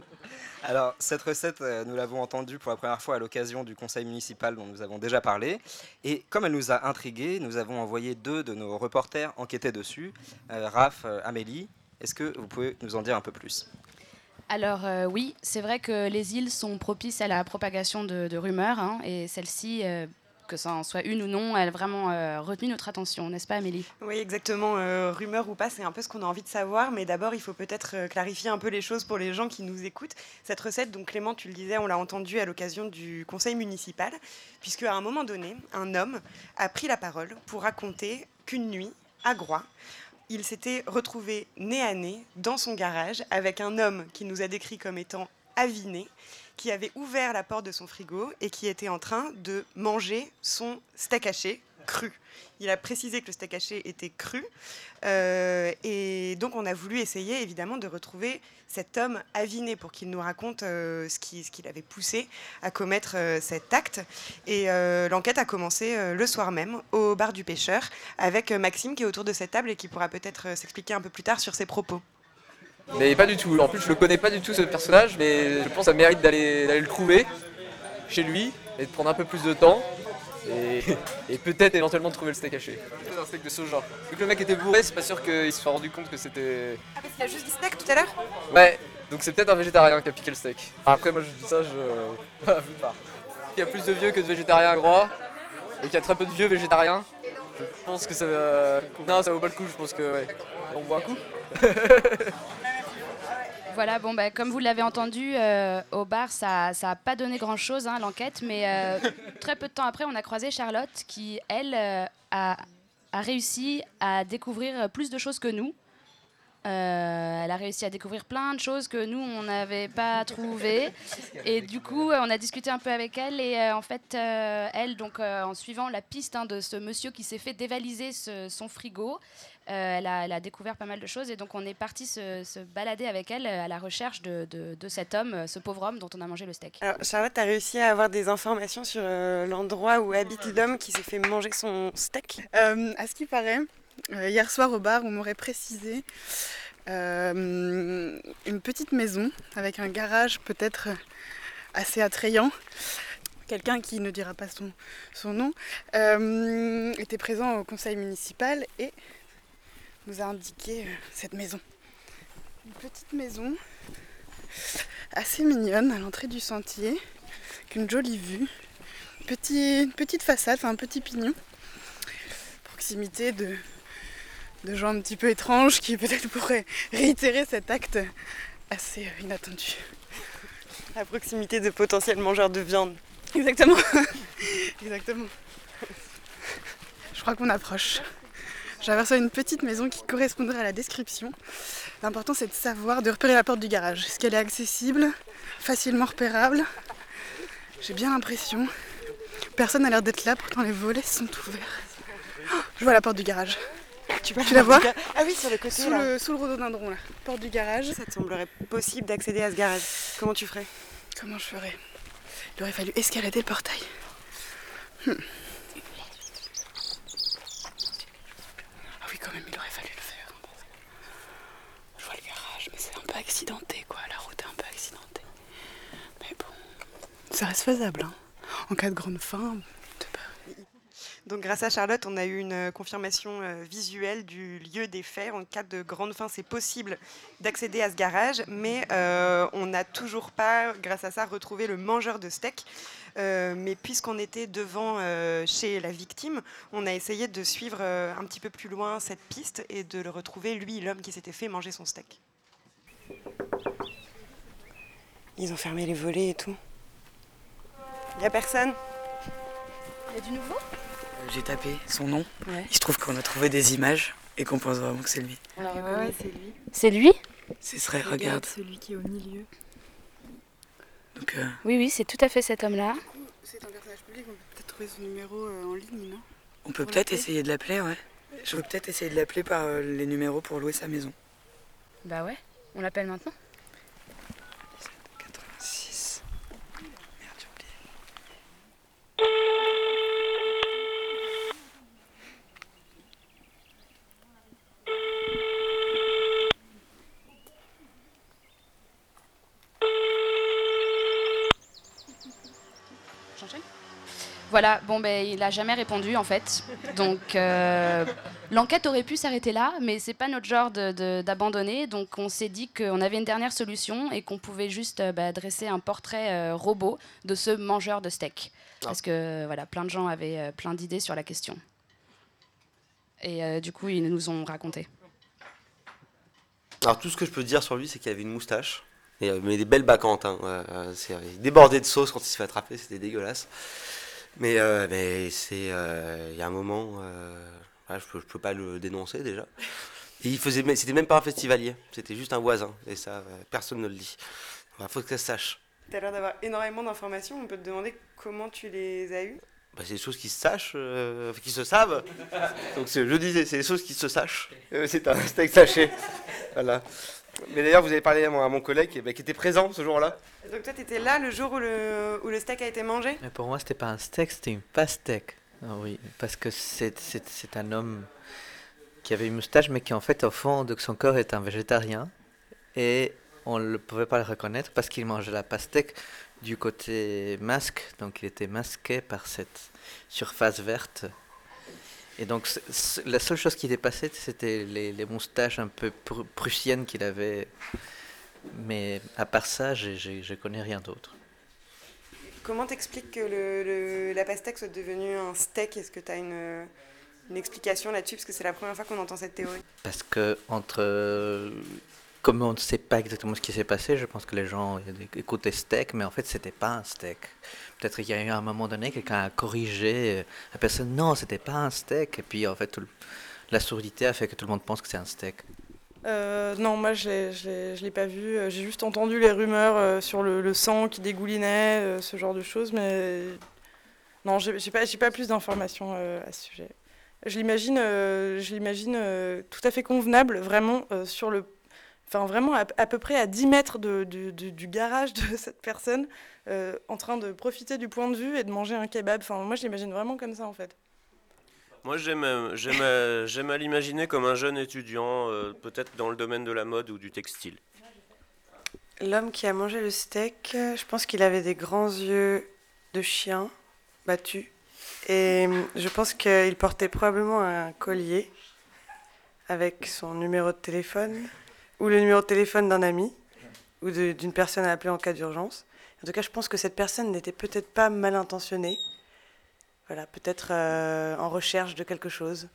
Speaker 3: [laughs] Alors, cette recette, euh, nous l'avons entendue pour la première fois à l'occasion du conseil municipal dont nous avons déjà parlé. Et comme elle nous a intrigués, nous avons envoyé deux de nos reporters enquêter dessus, euh, Raph, euh, Amélie. Est-ce que vous pouvez nous en dire un peu plus?
Speaker 10: Alors euh, oui, c'est vrai que les îles sont propices à la propagation de, rumeurs, hein, et celle-ci, euh, que ça en soit une ou non, elle a vraiment euh, retenu notre attention, n'est-ce pas Amélie?
Speaker 11: Oui, exactement. rumeur ou pas, c'est un peu ce qu'on a envie de savoir, mais d'abord, il faut peut-être clarifier un peu les choses pour les gens qui nous écoutent. Cette recette, donc Clément, tu le disais, on l'a entendue à l'occasion du conseil municipal, puisque à un moment donné, un homme a pris la parole pour raconter qu'une nuit, à Groix, il s'était retrouvé nez à nez dans son garage avec un homme qui nous a décrit comme étant aviné, qui avait ouvert la porte de son frigo et qui était en train de manger son steak haché cru. Il a précisé que le steak haché était cru. Euh, et donc, on a voulu essayer, évidemment, de retrouver cet homme aviné pour qu'il nous raconte euh, ce qui ce qu'il avait poussé à commettre euh, cet acte. Et l'enquête a commencé le soir même au bar du pêcheur avec Maxime qui est autour de cette table et qui pourra peut-être s'expliquer un peu plus tard sur ses propos.
Speaker 7: Mais pas du tout. En plus, je le connais pas du tout ce personnage, mais je pense que ça mérite d'aller le trouver chez lui et de prendre un peu plus de temps et, peut-être éventuellement trouver le steak haché. Peut-être un steak de ce genre. Vu que le mec était bourré, c'est pas sûr qu'il se soit rendu compte que c'était.
Speaker 11: Ah, parce qu'il a juste dit steak tout à l'heure
Speaker 7: Ouais, donc c'est peut-être un végétarien qui a piqué le steak. Après, moi je dis ça, je. [laughs] Il y a plus de vieux que de végétariens à Groix, et qu'il y a très peu de vieux végétariens. Je pense que ça va. Non, ça vaut pas le coup, je pense que. Ouais. On boit un coup [laughs]
Speaker 10: Voilà, bon, bah, comme vous l'avez entendu, euh, au bar, ça n'a pas donné grand-chose, hein, l'enquête, mais euh, [laughs] très peu de temps après, on a croisé Charlotte qui, elle, euh, a, a, réussi à découvrir plus de choses que nous. elle a réussi à découvrir plein de choses que nous, on n'avait pas [laughs] trouvées. Et du coup, on a discuté un peu avec elle. Et en fait, elle, donc, en suivant la piste hein, de ce monsieur qui s'est fait dévaliser son frigo, euh, elle, a, découvert pas mal de choses et donc on est parti se, balader avec elle euh, à la recherche de, cet homme, euh, ce pauvre homme dont on a mangé le steak.
Speaker 11: Alors, Charlotte, a réussi à avoir des informations sur l'endroit où habite l'homme qui s'est fait manger son steak?
Speaker 1: À ce qui paraît, hier soir au bar, on m'aurait précisé une petite maison avec un garage peut-être assez attrayant quelqu'un qui ne dira pas son, son nom, était présent au conseil municipal et nous a indiqué euh, cette maison. Une petite maison assez mignonne à l'entrée du sentier, avec une jolie vue, une petite façade, enfin un petit pignon, proximité de,
Speaker 12: de gens un petit peu étranges qui peut-être pourraient réitérer cet acte assez inattendu.
Speaker 11: À proximité de potentiels mangeurs de viande.
Speaker 12: Exactement. [laughs] Exactement. Je crois qu'on approche. J'ai une petite maison qui correspondrait à la description. L'important c'est de savoir, de repérer la porte du garage. Est-ce qu'elle est accessible, facilement repérable? J'ai bien l'impression. Personne n'a l'air d'être là, pourtant les volets sont ouverts. Oh, je vois la porte du garage. Tu, la vois?
Speaker 11: Ah oui, sur le côté.
Speaker 12: Sous, Le, sous le rhododendron, là. Porte du garage.
Speaker 11: Ça te semblerait possible d'accéder à ce garage. Comment tu ferais?
Speaker 12: Comment je ferais? Il aurait fallu escalader le portail. Hmm. Ah oui, quand même, il aurait fallu le faire. Je vois le garage, mais c'est un peu accidenté, quoi. La route est un peu accidentée. Mais bon, ça reste faisable, hein. En cas de grande faim,
Speaker 11: donc grâce à Charlotte, on a eu une confirmation euh, visuelle du lieu des faits. En cas de grande faim, c'est possible d'accéder à ce garage, mais euh, on n'a toujours pas, grâce à ça, retrouvé le mangeur de steak. Euh, mais puisqu'on était devant chez la victime, on a essayé de suivre un petit peu plus loin cette piste et de le retrouver, lui, l'homme qui s'était fait manger son steak. Ils ont fermé les volets et tout. Il n'y a personne?
Speaker 10: Il y a du nouveau?
Speaker 13: J'ai tapé son nom. Il se trouve qu'on a trouvé des images et qu'on pense vraiment que c'est lui.
Speaker 10: Alors, ouais, c'est lui. C'est lui?
Speaker 13: Ce serait, regarde.
Speaker 12: Celui qui est au milieu.
Speaker 13: Donc, euh...
Speaker 10: Oui, oui, c'est tout à fait cet homme-là.
Speaker 12: C'est un personnage public, on peut peut-être trouver son numéro euh, en ligne, non?
Speaker 13: On peut peut-être essayer de l'appeler, ouais. Je veux peut-être essayer de l'appeler par euh, les numéros pour louer sa maison.
Speaker 10: Bah ouais, on l'appelle maintenant Voilà, bon ben il a jamais répondu en fait. Donc euh, l'enquête aurait pu s'arrêter là, mais c'est pas notre genre d'abandonner. Donc on s'est dit qu'on avait une dernière solution et qu'on pouvait juste euh, bah, dresser un portrait euh, robot de ce mangeur de steak. Ah. Parce que voilà, plein de gens avaient plein d'idées sur la question. Et du coup, ils nous ont raconté.
Speaker 14: Alors tout ce que je peux dire sur lui, c'est qu'il avait une moustache. Et, mais des belles bacchantes. Hein. il débordait de sauce quand il se fait attraper, c'était dégueulasse. Mais, euh, mais c'est. Euh, il y a un moment. Euh, je, peux, peux pas le dénoncer déjà. il faisait, c'était même pas un festivalier, c'était juste un voisin. Et ça, personne ne le dit. Il faut que ça se sache.
Speaker 11: Tu as l'air d'avoir énormément d'informations. On peut te demander comment tu les as eues
Speaker 14: bah, c'est des choses qui se sachent, qui se savent. Donc je disais, c'est des choses qui se sachent. c'est un [laughs] steak saché. voilà. Mais d'ailleurs, vous avez parlé à mon, collègue qui, était présent ce jour-là.
Speaker 11: Donc toi, tu étais là le jour où le, où le steak a été mangé?
Speaker 15: Mais Pour moi, c'était pas un steak, c'était une pastèque. Ah oui, parce que c'est un homme qui avait une moustache, mais qui en fait, au fond de son corps, est un végétarien. Et on ne pouvait pas le reconnaître parce qu'il mangeait la pastèque du côté masque, donc il était masqué par cette surface verte et donc, la seule chose qui dépassait, c'était les, moustaches un peu prussiennes qu'il avait. Mais à part ça, je ne connais rien d'autre.
Speaker 11: Comment t'expliques que le, la pastèque soit devenue un steak? Est-ce que tu as une, une, explication là-dessus? Parce que c'est la première fois qu'on entend cette théorie.
Speaker 15: Parce que entre comme on ne sait pas exactement ce qui s'est passé, je pense que les gens écoutaient steak, mais en fait, c'était pas un steak. Peut-être qu'il y a eu un moment donné, quelqu'un a corrigé euh, la personne, non, c'était pas un steak. Et puis, en fait, la sourdité a fait que tout le monde pense que c'est un steak.
Speaker 16: Euh, non, moi je ne l'ai pas vu. J'ai juste entendu les rumeurs euh, sur le, sang qui dégoulinait, ce genre de choses, mais non, j'ai pas, pas plus d'informations à ce sujet. Je l'imagine, je l'imagine tout à fait convenable, vraiment sur le enfin vraiment à, peu près à 10 mètres du garage de [laughs] cette personne, euh, en train de profiter du point de vue et de manger un kebab. Enfin, moi, je l'imagine vraiment comme ça, en fait.
Speaker 14: Moi, j'aime, j'aime, à l'imaginer comme un jeune étudiant, euh, peut-être dans le domaine de la mode ou du textile.
Speaker 11: L'homme qui a mangé le steak, je pense qu'il avait des grands yeux de chien battus. Et je pense qu'il portait probablement un collier avec son numéro de téléphone ou le numéro de téléphone d'un ami ou d'une personne à appeler en cas d'urgence. En tout cas, je pense que cette personne n'était peut-être pas mal intentionnée. Voilà, peut-être euh, en recherche de quelque chose.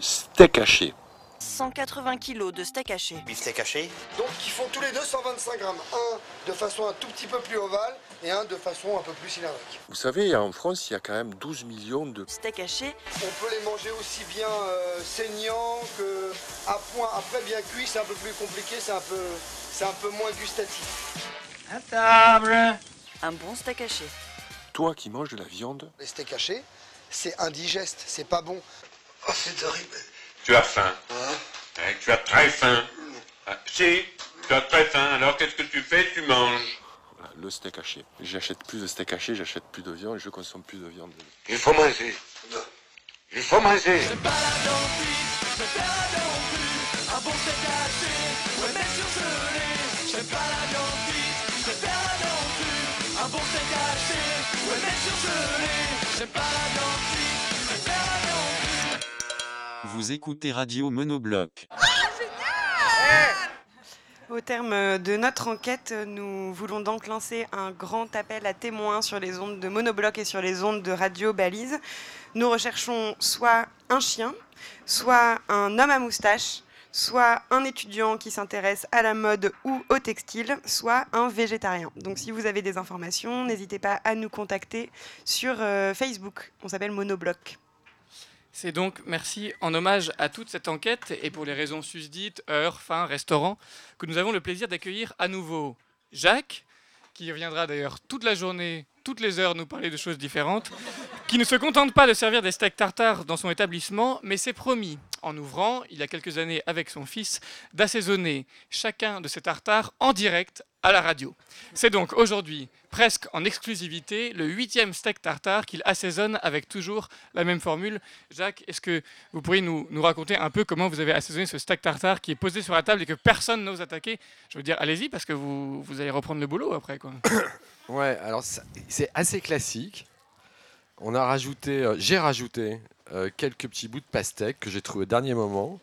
Speaker 17: Steak haché.
Speaker 18: 180 kg de steak haché.
Speaker 19: Steak haché. Donc ils font tous les deux 125 grammes. Un de façon un tout petit peu plus ovale et un de façon un peu plus cylindrique.
Speaker 17: Vous savez, en France, il y a quand même 12 millions de
Speaker 18: steak haché.
Speaker 19: On peut les manger aussi bien euh, saignants que à point. Après bien cuit, c'est un peu plus compliqué, c'est un peu, c'est un peu moins gustatif.
Speaker 18: À table. Un bon steak haché.
Speaker 17: Toi qui manges de la viande.
Speaker 19: Les steaks hachés, c'est indigeste, c'est pas bon. Oh, c'est horrible.
Speaker 20: Tu as faim. Hein? Tu as très faim. Ah, si, tu as très faim. Alors qu'est-ce que tu fais? Tu manges.
Speaker 17: Voilà, le steak haché. J'achète plus de steak haché, j'achète plus de viande et je consomme plus de viande.
Speaker 20: Il faut manger. Il faut manger.
Speaker 21: Un bon steak haché, ouais mais surgelé J'aime pas la préfère la viande crue Un bon steak haché, ouais mais surgelé J'aime pas la
Speaker 22: Vous écoutez Radio Monobloc.
Speaker 11: Au terme de notre enquête, nous voulons donc lancer un grand appel à témoins sur les ondes de Monobloc et sur les ondes de Radio Balise. Nous recherchons soit un chien, soit un homme à moustache, soit un étudiant qui s'intéresse à la mode ou au textile, soit un végétarien. Donc si vous avez des informations, n'hésitez pas à nous contacter sur euh, Facebook. On s'appelle Monobloc.
Speaker 2: C'est donc merci en hommage à toute cette enquête et pour les raisons susdites, heure, fin, restaurant, que nous avons le plaisir d'accueillir à nouveau Jacques, qui reviendra d'ailleurs toute la journée, toutes les heures nous parler de choses différentes, qui ne se contente pas de servir des steaks tartares dans son établissement, mais s'est promis, en ouvrant, il y a quelques années avec son fils, d'assaisonner chacun de ces tartares en direct à la radio. C'est donc aujourd'hui, presque en exclusivité, le huitième steak tartare qu'il assaisonne avec toujours la même formule. Jacques, est-ce que vous pourriez nous, raconter un peu comment vous avez assaisonné ce steak tartare qui est posé sur la table et que personne n'ose attaquer? Je veux dire, allez-y parce que vous, vous allez reprendre le boulot après. Quoi.
Speaker 23: Ouais, alors c'est assez classique. On a rajouté, euh, j'ai rajouté euh, quelques petits bouts de pastèque que j'ai trouvé au dernier moment.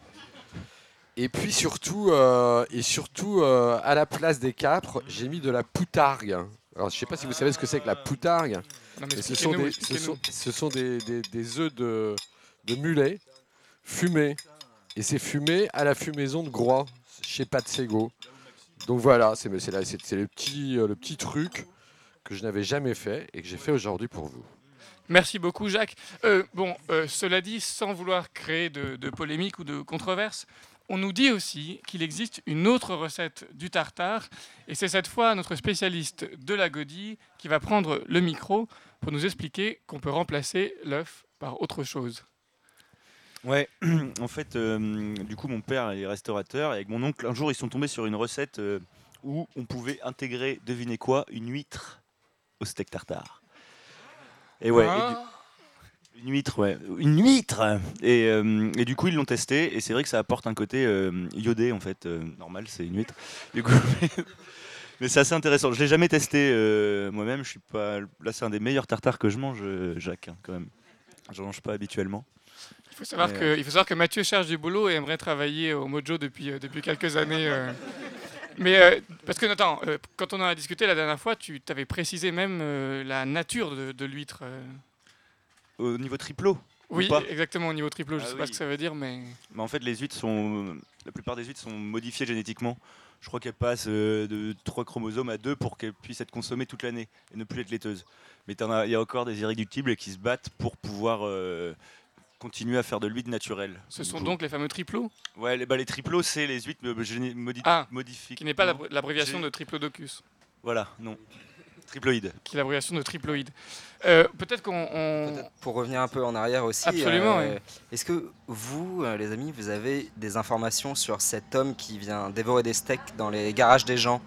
Speaker 23: Et puis surtout, euh, et surtout à la place des capres, j'ai mis de la poutargue. Alors je sais pas si vous savez ce que c'est que la poutargue.
Speaker 2: Non, mais
Speaker 23: ce, sont des, ce, sont, ce sont des, des, des œufs de, de mulet fumés. Et c'est fumé à la fumaison de Groix, chez Patsego. Donc voilà, c'est le, petit, le petit truc que je n'avais jamais fait et que j'ai fait aujourd'hui pour vous.
Speaker 2: Merci beaucoup, Jacques. Euh, bon, euh, cela dit, sans vouloir créer de, de polémique ou de controverse, on nous dit aussi qu'il existe une autre recette du tartare, et c'est cette fois notre spécialiste de la godille qui va prendre le micro pour nous expliquer qu'on peut remplacer l'œuf par autre chose.
Speaker 6: Ouais, [clears throat] en fait, euh, du coup, mon père est restaurateur, et avec mon oncle, un jour, ils sont tombés sur une recette euh, où on pouvait intégrer, devinez quoi, une huître au steak tartare. Et ouais. et du- une huître, ouais. Une huître et, euh, et du coup, ils l'ont testé, et c'est vrai que ça apporte un côté euh, iodé, en fait. euh, normal, c'est une huître. Du coup, [laughs] mais c'est assez intéressant. Je l'ai jamais testé moi-même. Je suis pas. Là, c'est un des meilleurs tartares que je mange, Jacques, hein, quand même. Je mange pas habituellement.
Speaker 2: Il faut, savoir
Speaker 6: Mais,
Speaker 2: que, il faut savoir que Mathieu cherche du boulot et aimerait travailler au Mojo depuis, depuis quelques années. Mais euh, parce que, attends, euh, quand on en a discuté la dernière fois, tu t'avais précisé même euh, la nature de, de l'huître.
Speaker 6: Au niveau triplo ou
Speaker 2: Oui,
Speaker 6: pas?
Speaker 2: exactement, au niveau triplo. Je
Speaker 6: Ah
Speaker 2: sais pas ce que ça veut dire, mais.
Speaker 6: Mais en fait, les huîtres sont. La plupart des huîtres sont modifiées génétiquement. Je crois qu'elles passent de 3 chromosomes à 2 pour qu'elles puissent être consommées toute l'année et ne plus être laiteuses. Mais il y a encore des irréductibles qui se battent pour pouvoir continuer à faire de l'huître naturelle.
Speaker 2: Ce sont donc les fameux triplos
Speaker 6: Ouais, les, bah, les triplos, c'est les huîtres euh, géné- modi-
Speaker 2: Ah,
Speaker 6: modifiées.
Speaker 2: qui n'est pas l'abr- l'abréviation de triplodocus.
Speaker 6: Voilà, non. Triploïde.
Speaker 2: Qui est l'abréviation de triploïde. Euh, Peut-être qu'on. on-
Speaker 3: Pour revenir un peu en arrière aussi,
Speaker 2: Absolument,
Speaker 3: euh, est-ce que vous, les amis, vous avez des informations sur cet homme qui vient dévorer des steaks dans les garages des gens?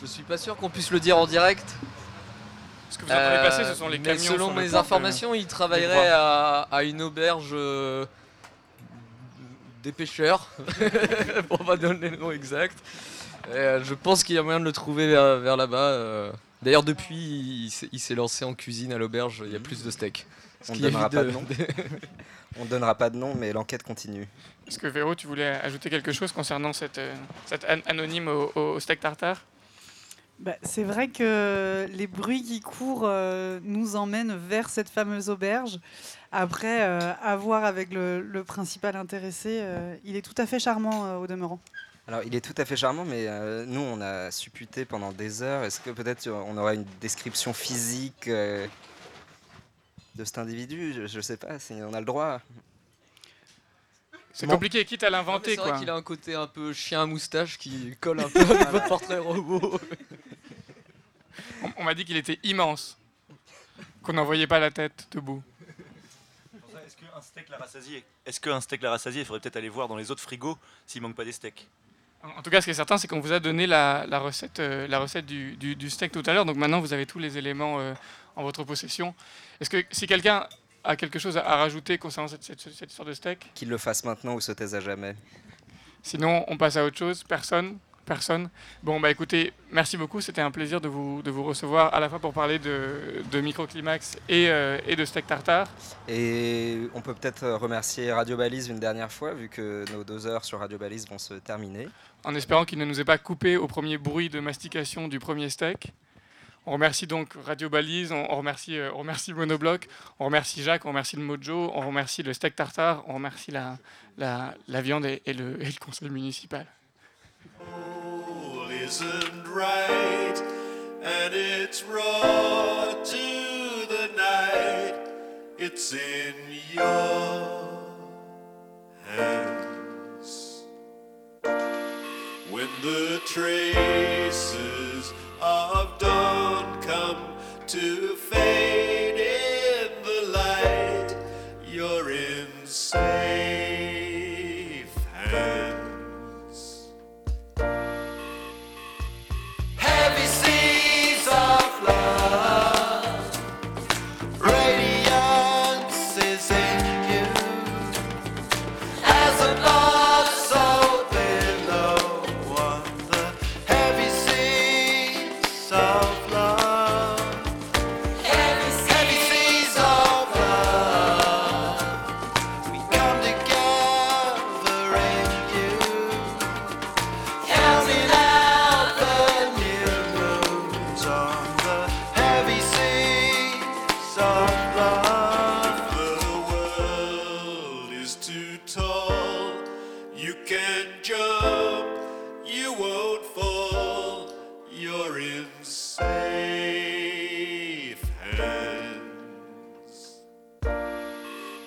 Speaker 7: Je suis pas sûr qu'on puisse le dire en direct.
Speaker 2: Ce que vous entendez passer, ce sont les
Speaker 7: mais
Speaker 2: camions
Speaker 7: Selon mes informations, il travaillerait à, à une auberge euh, des pêcheurs, [laughs] pour pas donner le nom exact. Et, euh, je pense qu'il y a moyen de le trouver vers, vers là-bas. euh. D'ailleurs, depuis, il s'est- il s'est lancé en cuisine à l'auberge. Il y a plus de steak. Ce
Speaker 3: On ne donnera pas de nom. [laughs] On donnera pas de nom, mais l'enquête continue.
Speaker 2: Est-ce que Véro, tu voulais ajouter quelque chose concernant cette, euh, cette an- anonyme au, au steak tartare?
Speaker 1: Bah, c'est vrai que les bruits qui courent euh, nous emmènent vers cette fameuse auberge. Après, euh, à voir avec le, le principal intéressé, euh, il est tout à fait charmant euh, au demeurant.
Speaker 3: Alors, il est tout à fait charmant, mais euh, nous, on a supputé pendant des heures. Est-ce que peut-être on aura une description physique euh, de cet individu? Je ne sais pas si on a le droit.
Speaker 2: C'est compliqué, quitte à l'inventer,
Speaker 7: C'est vrai
Speaker 2: quoi.
Speaker 7: qu'il a un côté un peu chien à moustache qui colle un [laughs] peu avec votre portrait robot. [laughs]
Speaker 2: On, [laughs] on m'a dit qu'il était immense, qu'on n'en voyait pas la tête debout.
Speaker 6: Est-ce qu'un steak la rassasié Est-ce qu'un steak la rassasié Il faudrait peut-être aller voir dans les autres frigos s'il manque pas des steaks?
Speaker 2: En tout cas, ce qui est certain, c'est qu'on vous a donné la, la recette, euh, la recette du, du- du steak tout à l'heure. Donc maintenant, vous avez tous les éléments euh, en votre possession. Est-ce que si quelqu'un a quelque chose à, à rajouter concernant cette, cette- cette histoire de steak?
Speaker 3: Qu'il le fasse maintenant ou se taise à jamais.
Speaker 2: Sinon, on passe à autre chose. Personne? Personne Bon, bah écoutez, merci beaucoup. C'était un plaisir de vous, de vous recevoir à la fois pour parler de, de Microclimax et, euh, et de steak tartare.
Speaker 3: Et on peut peut-être remercier Radio Balise une dernière fois, vu que nos deux heures sur Radio Balise vont se terminer.
Speaker 2: en espérant qu'il ne nous ait pas coupé au premier bruit de mastication du premier steak. On remercie donc Radio Balise, on remercie, euh, on remercie Monobloc, on remercie Jacques, on remercie le Mojo, on remercie le steak tartare, on remercie la, la, la viande et, et le, et le conseil municipal.
Speaker 21: Soul isn't right, and it's raw to the night. It's in your hands. When the traces of dawn come to fade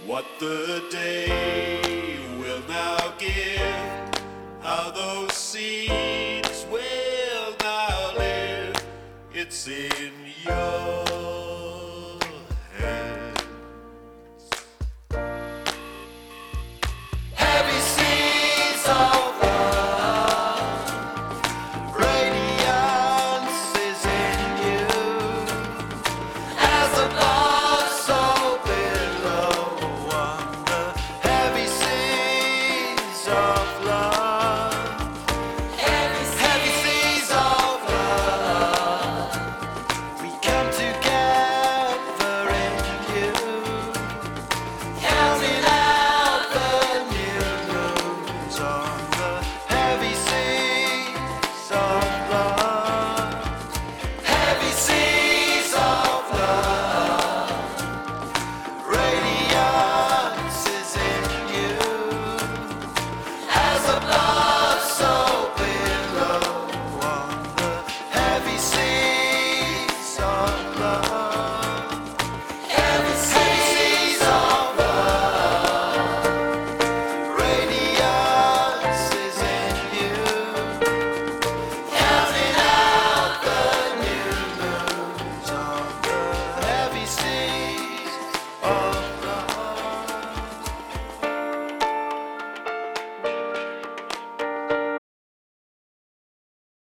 Speaker 21: What the day will now give how those seeds will now live. It's in your